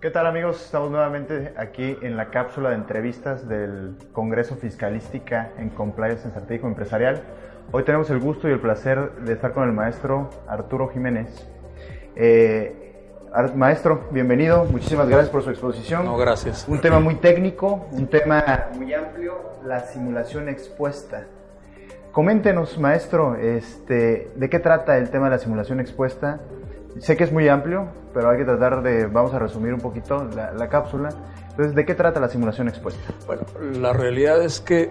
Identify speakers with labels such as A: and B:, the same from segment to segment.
A: ¿Qué tal amigos? Estamos nuevamente aquí en la cápsula de entrevistas del Congreso Fiscalística en Compliance Estratégico Empresarial. Hoy tenemos el gusto y el placer de estar con el maestro Arturo Jiménez. Eh, maestro, bienvenido. Muchísimas gracias por su exposición.
B: No, gracias.
A: Un tema muy técnico, un tema muy amplio, la simulación expuesta. Coméntenos, maestro, este, ¿de qué trata el tema de la simulación expuesta? Sé que es muy amplio, pero hay que tratar de, vamos a resumir un poquito la, cápsula. Entonces, ¿de qué trata la simulación expuesta?
B: Bueno, la realidad es que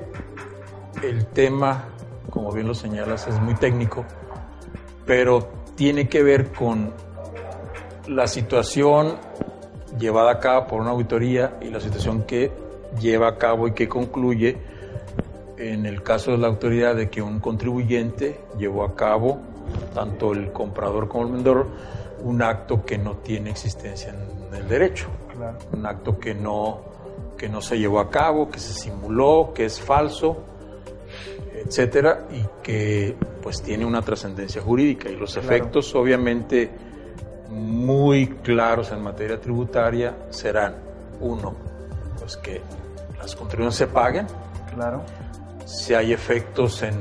B: el tema, como bien lo señalas, es muy técnico, pero tiene que ver con la situación llevada a cabo por una auditoría y la situación que lleva a cabo y que concluye en el caso de la autoridad de que un contribuyente llevó a cabo, tanto el comprador como el vendedor, un acto que no tiene existencia en el derecho, un acto que no, que no se llevó a cabo, que se simuló, que es falso, etcétera, y que pues tiene una trascendencia jurídica. Y los efectos obviamente muy claros en materia tributaria serán uno, pues que las contribuciones se paguen,
A: claro.
B: si hay efectos en,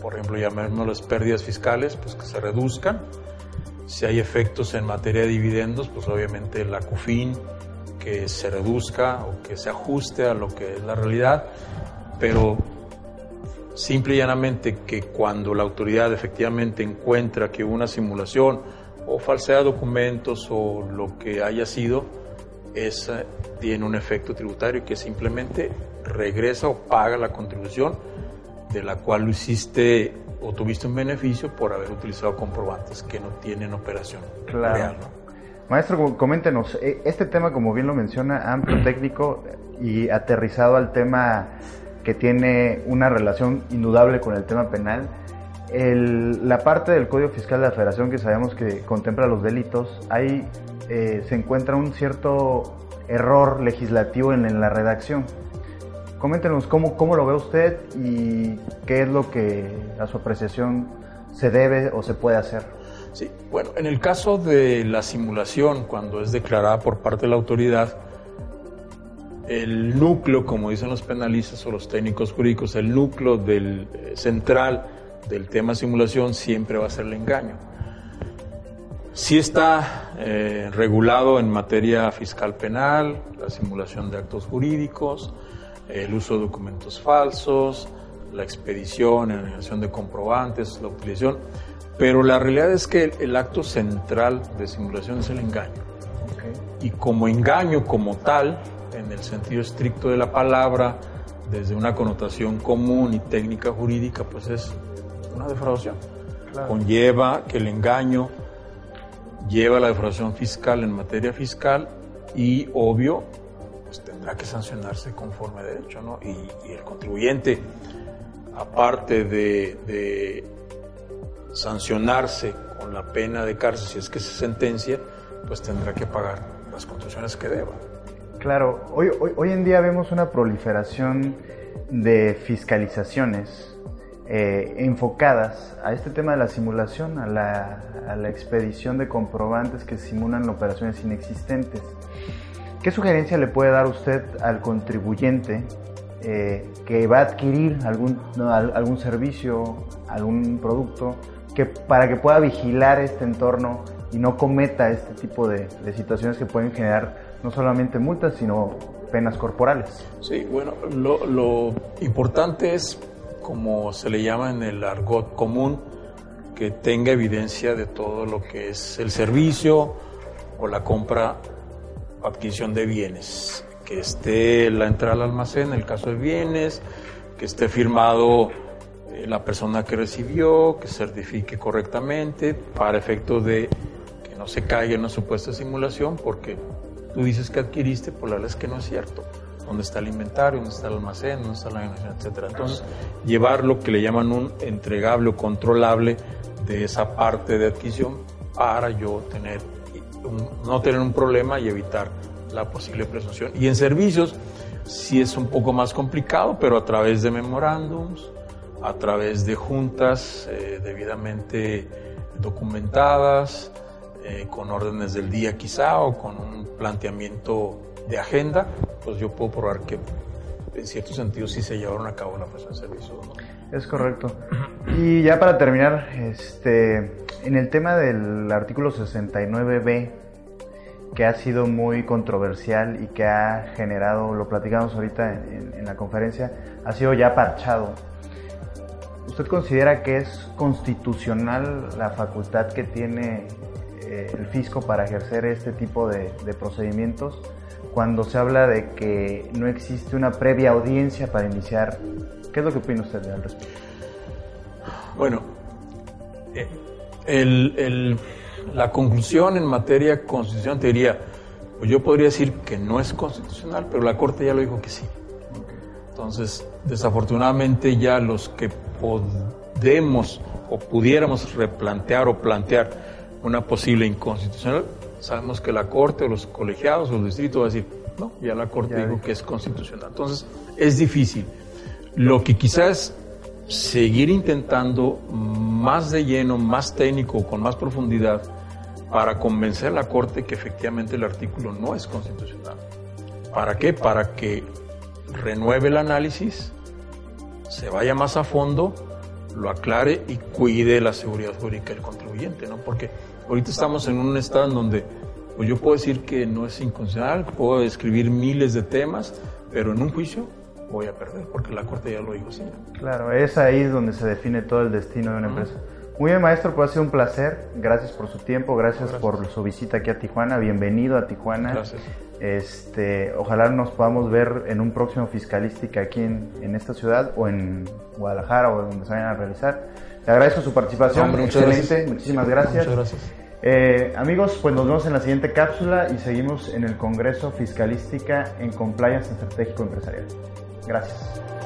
B: por ejemplo, llamémoslas pérdidas fiscales, pues que se reduzcan, si hay efectos en materia de dividendos, pues obviamente la CUFIN que se reduzca o que se ajuste a lo que es la realidad, pero simple y llanamente que cuando la autoridad efectivamente encuentra que una simulación o falsedad de documentos o lo que haya sido, esa tiene un efecto tributario que simplemente regresa o paga la contribución de la cual lo hiciste o tuviste un beneficio por haber utilizado comprobantes que no tienen operación real.
A: Maestro, coméntenos, eh, este tema, como bien lo menciona, amplio técnico y aterrizado al tema que tiene una relación indudable con el tema penal, la parte del Código Fiscal de la Federación que sabemos que contempla los delitos, ahí eh, se encuentra un cierto error legislativo en la redacción. Coméntenos cómo, cómo lo ve usted y qué es lo que a su apreciación se debe o se puede hacer.
B: Sí, bueno, en el caso de la simulación, cuando es declarada por parte de la autoridad, el núcleo, como dicen los penalistas o los técnicos jurídicos, el núcleo del, eh, central del tema simulación siempre va a ser el engaño. Sí está eh, regulado en materia fiscal penal, la simulación de actos jurídicos, el uso de documentos falsos, la expedición, la negación de comprobantes, la utilización, pero la realidad es que el, acto central de simulación es el engaño. Y como engaño como tal, en el sentido estricto de la palabra, desde una connotación común y técnica jurídica, pues es una defraudación. Conlleva que el engaño lleva a la defraudación fiscal en materia fiscal y, obvio, pues tendrá que sancionarse conforme a derecho, ¿no? Y, el contribuyente, aparte de, sancionarse con la pena de cárcel, si es que se sentencia, pues tendrá que pagar las contribuciones que deba.
A: Claro, hoy, hoy, en día vemos una proliferación de fiscalizaciones eh, enfocadas a este tema de la simulación, a la, a la expedición de comprobantes que simulan operaciones inexistentes. ¿Qué sugerencia le puede dar usted al contribuyente eh, que va a adquirir algún, algún servicio, algún producto, que, para que pueda vigilar este entorno y no cometa este tipo de, situaciones que pueden generar no solamente multas, sino penas corporales?
B: Sí, bueno, lo, lo importante es, como se le llama en el argot común, que tenga evidencia de todo lo que es el servicio o la compra adquisición de bienes, que esté la entrada al almacén, en el caso de bienes, que esté firmado eh, la persona que recibió, que certifique correctamente para efecto de que no se caiga en una supuesta simulación porque tú dices que adquiriste, por la verdad es que no es cierto. ¿Dónde está el inventario? ¿Dónde está el almacén? ¿Dónde está la generación? Etcétera. Entonces, llevar lo que le llaman un entregable o controlable de esa parte de adquisición para yo tener no tener un problema y evitar la posible presunción. Y en servicios sí es un poco más complicado, pero a través de memorándums, a través de juntas eh, debidamente documentadas, eh, con órdenes del día quizá o con un planteamiento de agenda, pues yo puedo probar que en cierto sentido sí se llevaron a cabo la prestación de servicios.
A: Es correcto. Y ya para terminar, este, en el tema del artículo 69b, que ha sido muy controversial y que ha generado, lo platicamos ahorita en, la conferencia, ha sido ya parchado. ¿Usted considera que es constitucional la facultad que tiene eh, el fisco para ejercer este tipo de, procedimientos cuando se habla de que no existe una previa audiencia para iniciar? ¿Qué es lo que opina usted al respecto?
B: Bueno, eh, el, la conclusión en materia constitucional te diría, pues yo podría decir que no es constitucional, pero la Corte ya lo dijo que sí. Entonces, desafortunadamente ya los que podemos o pudiéramos replantear o plantear una posible inconstitucional, sabemos que la Corte o los colegiados o los distritos va a decir, no, ya la Corte dijo que es constitucional. Entonces, es difícil. Lo que quizás seguir intentando más de lleno, más técnico, con más profundidad, para convencer a la Corte que efectivamente el artículo no es constitucional. ¿Para qué? Para que renueve el análisis, se vaya más a fondo, lo aclare y cuide la seguridad jurídica del contribuyente, ¿no? Porque ahorita estamos en un estado en donde pues yo puedo decir que no es inconstitucional, puedo escribir miles de temas, pero en un juicio voy a perder, porque la Corte ya lo dijo sí.
A: Claro, es ahí donde se define todo el destino de una empresa. Muy bien, maestro, pues ha sido un placer. Gracias por su tiempo, gracias, por su visita aquí a Tijuana. Bienvenido a Tijuana.
B: Gracias.
A: Este, ojalá nos podamos ver en un próximo Fiscalística aquí en, esta ciudad o en Guadalajara o donde se vayan a realizar. Le agradezco su participación. Excelente, muchísimas gracias.
B: Muchas gracias.
A: Eh, amigos, pues nos vemos en la siguiente cápsula y seguimos en el Congreso Fiscalística en Compliance Estratégico Empresarial. Gracias.